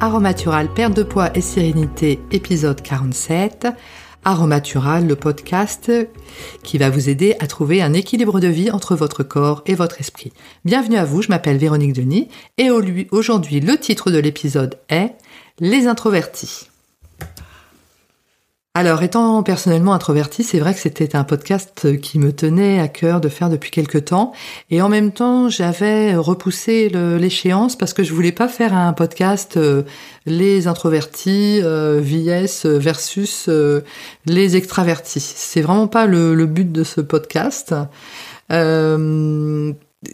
Aromatural, perte de poids et sérénité, épisode 47. Aromatural, le podcast qui va vous aider à trouver un équilibre de vie entre votre corps et votre esprit. Bienvenue à vous, je m'appelle Véronique Denis et aujourd'hui le titre de l'épisode est Les introvertis. Alors, étant personnellement introvertie, c'est vrai que c'était un podcast qui me tenait à cœur de faire depuis quelque temps. Et en même temps, j'avais repoussé l'échéance parce que je voulais pas faire un podcast euh, les introvertis euh, vs versus euh, les extravertis. C'est vraiment pas le, le, but de ce podcast.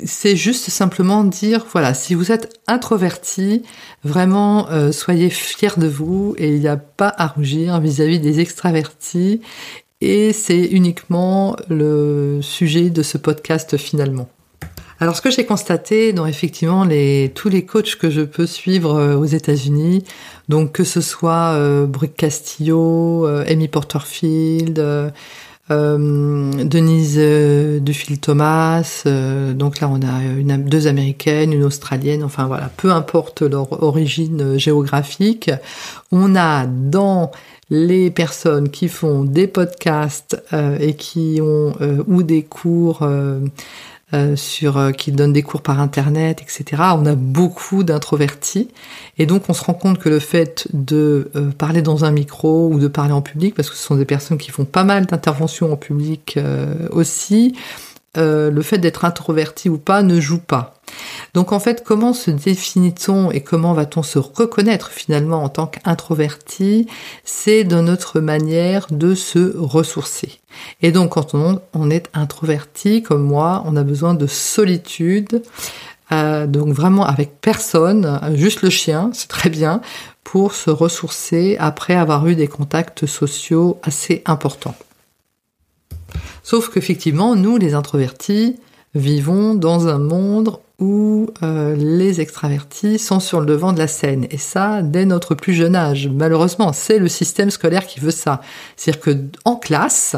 C'est juste simplement dire, voilà, si vous êtes introverti, vraiment euh, soyez fiers de vous et il n'y a pas à rougir vis-à-vis des extravertis. Et c'est uniquement le sujet de ce podcast finalement. Alors ce que j'ai constaté dans effectivement les, tous les coachs que je peux suivre euh, aux États-Unis, donc que ce soit euh, Castillo, euh, Amy Porterfield, Denise euh, Dufil Thomas, euh, donc là on a une, deux américaines, une australienne, enfin voilà, peu importe leur origine géographique, on a dans les personnes qui font des podcasts et qui ont ou des cours euh, sur euh, qui donnent des cours par internet, etc. On a beaucoup d'introvertis et donc on se rend compte que le fait de euh, parler dans un micro ou de parler en public, parce que ce sont des personnes qui font pas mal d'interventions en public aussi, le fait d'être introverti ou pas ne joue pas. Donc en fait, comment se définit-on et comment va-t-on se reconnaître finalement en tant qu'introverti? C'est dans notre manière de se ressourcer. Et donc quand on, est introverti comme moi, on a besoin de solitude, euh, donc vraiment avec personne, juste le chien, c'est très bien, pour se ressourcer après avoir eu des contacts sociaux assez importants. Sauf qu'effectivement, nous, les introvertis, vivons dans un monde où euh, les extravertis sont sur le devant de la scène. Et ça, dès notre plus jeune âge. Malheureusement, c'est le système scolaire qui veut ça. C'est-à-dire que en classe,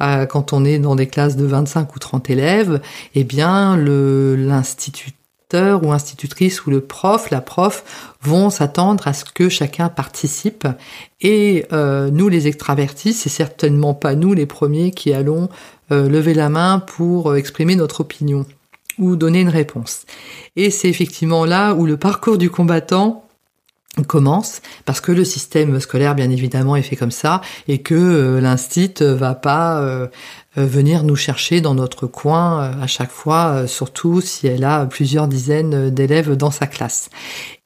euh, quand on est dans des classes de 25 ou 30 élèves, eh bien, ou institutrice ou le prof, la prof, vont s'attendre à ce que chacun participe. Et euh, nous, les extravertis, c'est certainement pas nous les premiers qui allons lever la main pour exprimer notre opinion ou donner une réponse. Et c'est effectivement là où le parcours du combattant commence parce que le système scolaire bien évidemment est fait comme ça et que euh, va pas euh, euh, venir nous chercher dans notre coin à chaque fois surtout si elle a plusieurs dizaines d'élèves dans sa classe.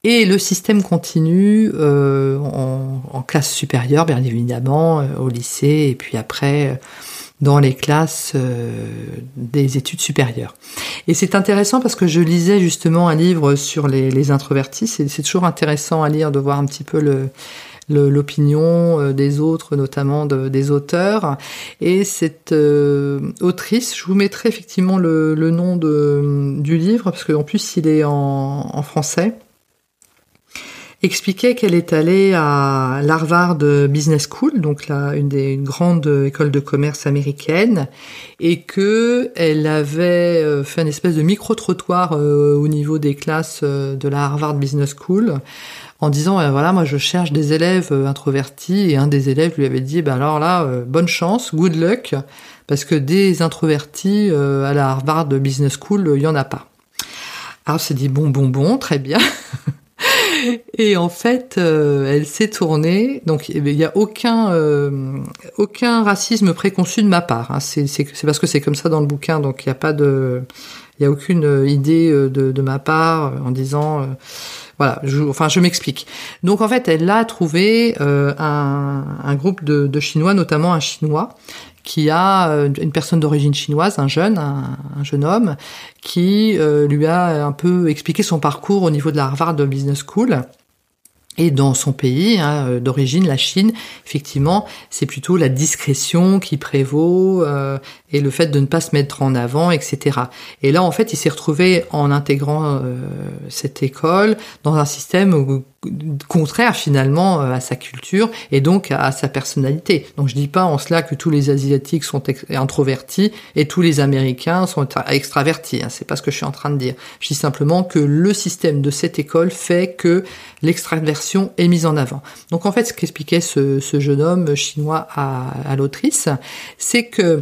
Et le système continue en, en, classe supérieure bien évidemment au lycée et puis après dans les classes euh, des études supérieures. Et c'est intéressant parce que je lisais justement un livre sur les, introvertis. C'est toujours intéressant à lire de voir un petit peu l'opinion euh, des autres, notamment des auteurs. Et cette euh, autrice, je vous mettrai effectivement le, nom du livre, parce qu'en plus il est en français expliquait qu'elle est allée à l'Harvard Business School, donc là une des grandes écoles de commerce américaines, et que elle avait euh, fait une espèce de micro trottoir euh, au niveau des classes euh, de la Harvard Business School en disant voilà moi je cherche des élèves introvertis et un des élèves lui avait dit bah alors là bonne chance good luck parce que des introvertis à la Harvard Business School il y en a pas. Alors s'est dit bon bon bon très bien Et en fait, euh, elle s'est tournée. Donc, il n'y a aucun euh, aucun racisme préconçu de ma part. Hein. C'est parce que c'est comme ça dans le bouquin. Donc, il n'y a pas de il y a aucune idée euh, de, ma part en disant voilà. Je, enfin, je m'explique. Donc, en fait, elle a trouvé un, groupe de Chinois, notamment un Chinois, qui a euh, une personne d'origine chinoise, un jeune, un, jeune homme, qui euh, lui a un peu expliqué son parcours au niveau de la Harvard Business School. Et dans son pays hein, euh, d'origine, la Chine, effectivement, c'est plutôt la discrétion qui prévaut et le fait de ne pas se mettre en avant, etc. Et là, en fait, il s'est retrouvé en intégrant cette école dans un système où contraire finalement à sa culture et donc à, sa personnalité. Donc je dis pas en cela que tous les asiatiques sont introvertis et tous les américains sont extravertis. Hein, c'est pas ce que je suis en train de dire. Je dis simplement que le système de cette école fait que l'extraversion est mise en avant. Donc en fait, ce qu'expliquait ce, jeune homme chinois à, à l'autrice, c'est que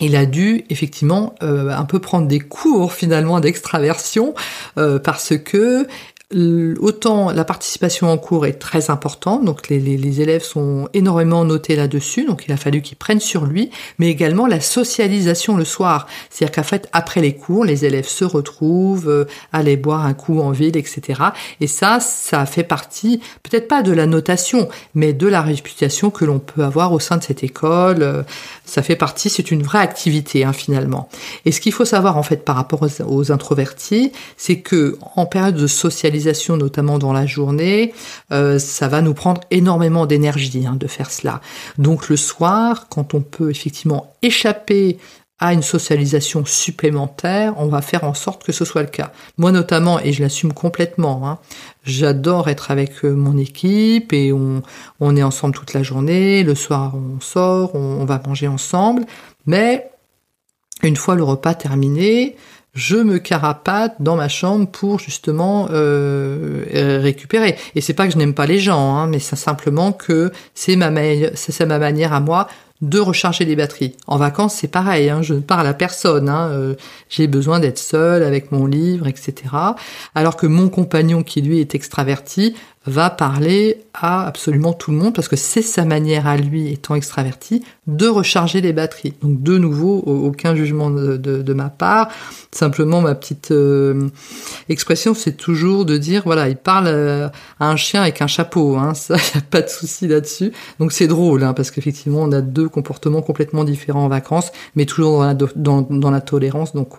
il a dû effectivement euh, un peu prendre des cours finalement d'extraversion euh, parce que Autant la participation en cours est très importante, donc les, élèves sont énormément notés là-dessus, donc il a fallu qu'ils prennent sur lui, mais également la socialisation le soir. C'est-à-dire qu'en fait, après les cours, les élèves se retrouvent, euh, aller boire un coup en ville, etc. Et ça, ça fait partie, peut-être pas de la notation, mais de la réputation que l'on peut avoir au sein de cette école. Euh, ça fait partie, c'est une vraie activité hein, finalement. Et ce qu'il faut savoir en fait par rapport aux, aux introvertis, c'est que en période de socialisation, notamment dans la journée, euh, ça va nous prendre énormément d'énergie hein, de faire cela. Donc le soir, quand on peut effectivement échapper à une socialisation supplémentaire, on va faire en sorte que ce soit le cas. Moi notamment, et je l'assume complètement, hein, j'adore être avec euh, mon équipe et on, on est ensemble toute la journée, le soir on sort, on va manger ensemble, mais une fois le repas terminé, je me carapate dans ma chambre pour justement euh, récupérer. Et c'est pas que je n'aime pas les gens, hein, mais c'est simplement que c'est ma, manière à moi de recharger les batteries. En vacances, c'est pareil, hein, je ne parle à personne, hein, euh, j'ai besoin d'être seul avec mon livre, etc. Alors que mon compagnon, qui lui est extraverti, va parler à absolument tout le monde parce que c'est sa manière à lui, étant extraverti, de recharger les batteries. Donc de nouveau, aucun jugement de, ma part. Simplement, ma petite euh, expression, c'est toujours de dire, voilà, il parle euh, à un chien avec un chapeau. Hein, ça, y a pas de souci là-dessus. Donc c'est drôle, hein, parce qu'effectivement, on a deux comportements complètement différents en vacances, mais toujours dans la, tolérance. Donc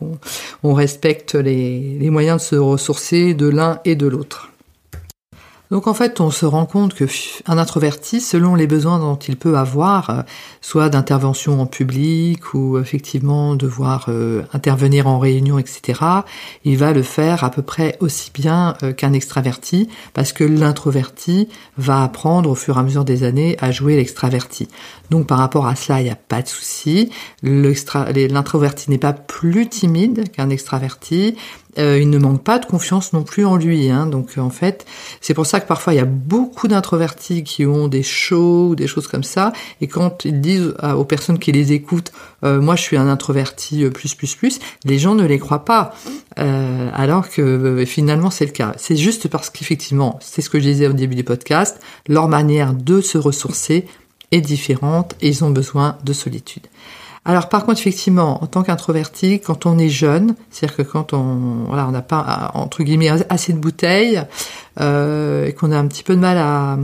on, respecte les moyens de se ressourcer de l'un et de l'autre. Donc en fait, on se rend compte que un introverti, selon les besoins dont il peut avoir, euh, soit d'intervention en public ou effectivement devoir euh, intervenir en réunion, etc., il va le faire à peu près aussi bien euh, qu'un extraverti, parce que l'introverti va apprendre au fur et à mesure des années à jouer l'extraverti. Donc par rapport à cela, il n'y a pas de souci. L'introverti n'est pas plus timide qu'un extraverti. Euh, il ne manque pas de confiance non plus en lui. Hein. Donc en fait, c'est pour ça que parfois il y a beaucoup d'introvertis qui ont des shows ou des choses comme ça, et quand ils disent aux personnes qui les écoutent, euh, moi je suis un introverti euh, plus plus plus, les gens ne les croient pas, alors que finalement c'est le cas. C'est juste parce qu'effectivement, c'est ce que je disais au début du podcast, leur manière de se ressourcer est différente et ils ont besoin de solitude. Alors par contre, effectivement, en tant qu'introverti, quand on est jeune, c'est-à-dire que quand on voilà, on n'a pas entre guillemets assez de bouteilles euh, et qu'on a un petit peu de mal à,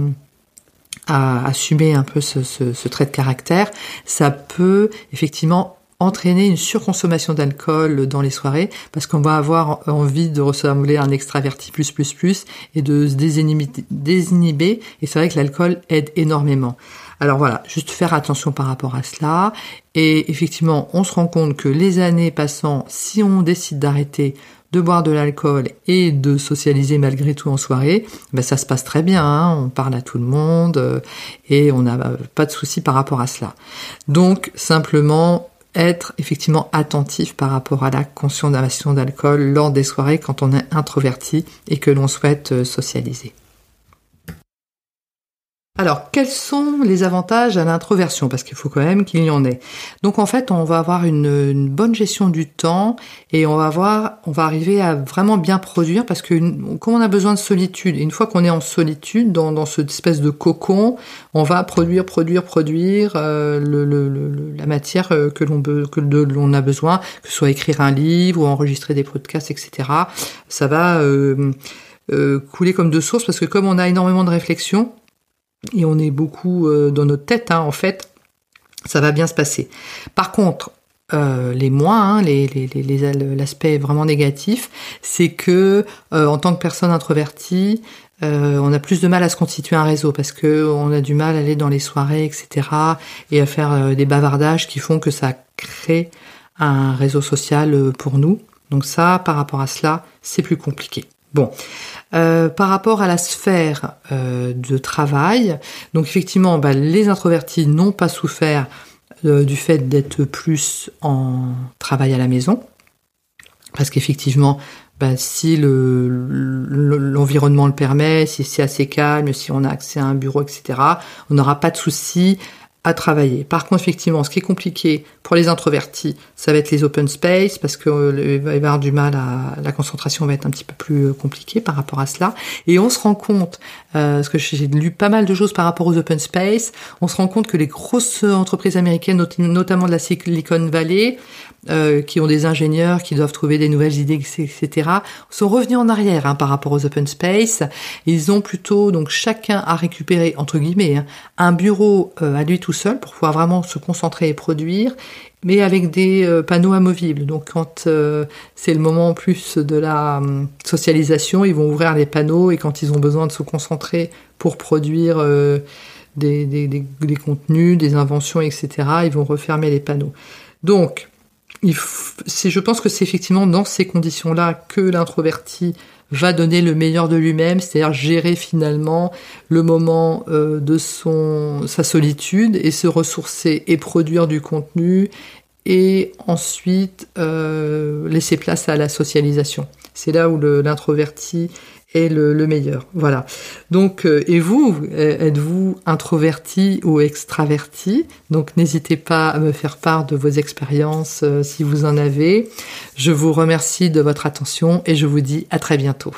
à assumer un peu ce, trait de caractère, ça peut effectivement entraîner une surconsommation d'alcool dans les soirées parce qu'on va avoir envie de ressembler à un extraverti plus plus plus et de se désinhiber et c'est vrai que l'alcool aide énormément. Alors voilà, juste faire attention par rapport à cela. Et effectivement, on se rend compte que les années passant, si on décide d'arrêter de boire de l'alcool et de socialiser malgré tout en soirée, ben ça se passe très bien, hein. on parle à tout le monde euh, et on n'a pas de souci par rapport à cela. Donc simplement être effectivement attentif par rapport à la consommation d'alcool lors des soirées quand on est introverti et que l'on souhaite euh, socialiser. Alors, quels sont les avantages à l'introversion? Parce qu'il faut quand même qu'il y en ait. Donc, en fait, on va avoir une, bonne gestion du temps et on va avoir, on va arriver à vraiment bien produire parce que comme on a besoin de solitude, une fois qu'on est en solitude, dans, cette espèce de cocon, on va produire, produire, produire euh, la matière euh, que l'on que l'on a besoin, que ce soit écrire un livre ou enregistrer des podcasts, etc. Ça va euh, couler comme de source parce que comme on a énormément de réflexions, et on est beaucoup euh, dans notre tête, hein, en fait, ça va bien se passer. Par contre, euh, les moins, hein, les, l'aspect vraiment négatif, c'est que euh, en tant que personne introvertie, on a plus de mal à se constituer un réseau parce que on a du mal à aller dans les soirées, etc. et à faire des bavardages qui font que ça crée un réseau social pour nous. Donc ça, par rapport à cela, c'est plus compliqué. Bon, euh, par rapport à la sphère euh, de travail, donc effectivement, bah, les introvertis n'ont pas souffert euh, du fait d'être plus en travail à la maison, parce qu'effectivement, bah, si l'environnement le, le permet, si c'est assez calme, si on a accès à un bureau, etc., on n'aura pas de souci à travailler. Par contre, effectivement, ce qui est compliqué pour les introvertis, ça va être les open space parce que euh, va y avoir du mal à la concentration va être un petit peu plus euh, compliquée par rapport à cela. Et on se rend compte, euh, parce que j'ai lu pas mal de choses par rapport aux open space, on se rend compte que les grosses entreprises américaines, notamment de la Silicon Valley, euh, qui ont des ingénieurs qui doivent trouver des nouvelles idées, etc., sont revenus en arrière hein, par rapport aux open space. Ils ont plutôt donc chacun à récupérer entre guillemets hein, un bureau euh, à lui tout seul pour pouvoir vraiment se concentrer et produire, mais avec des euh, panneaux amovibles. Donc quand c'est le moment en plus de la hum, socialisation, ils vont ouvrir les panneaux et quand ils ont besoin de se concentrer pour produire des, des, des contenus, des inventions, etc., ils vont refermer les panneaux. Donc, je pense que c'est effectivement dans ces conditions-là que l'introverti va donner le meilleur de lui-même, c'est-à-dire gérer finalement le moment euh, de son sa solitude et se ressourcer et produire du contenu et ensuite euh, laisser place à la socialisation. C'est là où l'introverti est le, meilleur. Voilà. Donc, euh, et vous, euh, êtes-vous introverti ou extraverti? Donc, n'hésitez pas à me faire part de vos expériences euh, si vous en avez. Je vous remercie de votre attention et je vous dis à très bientôt.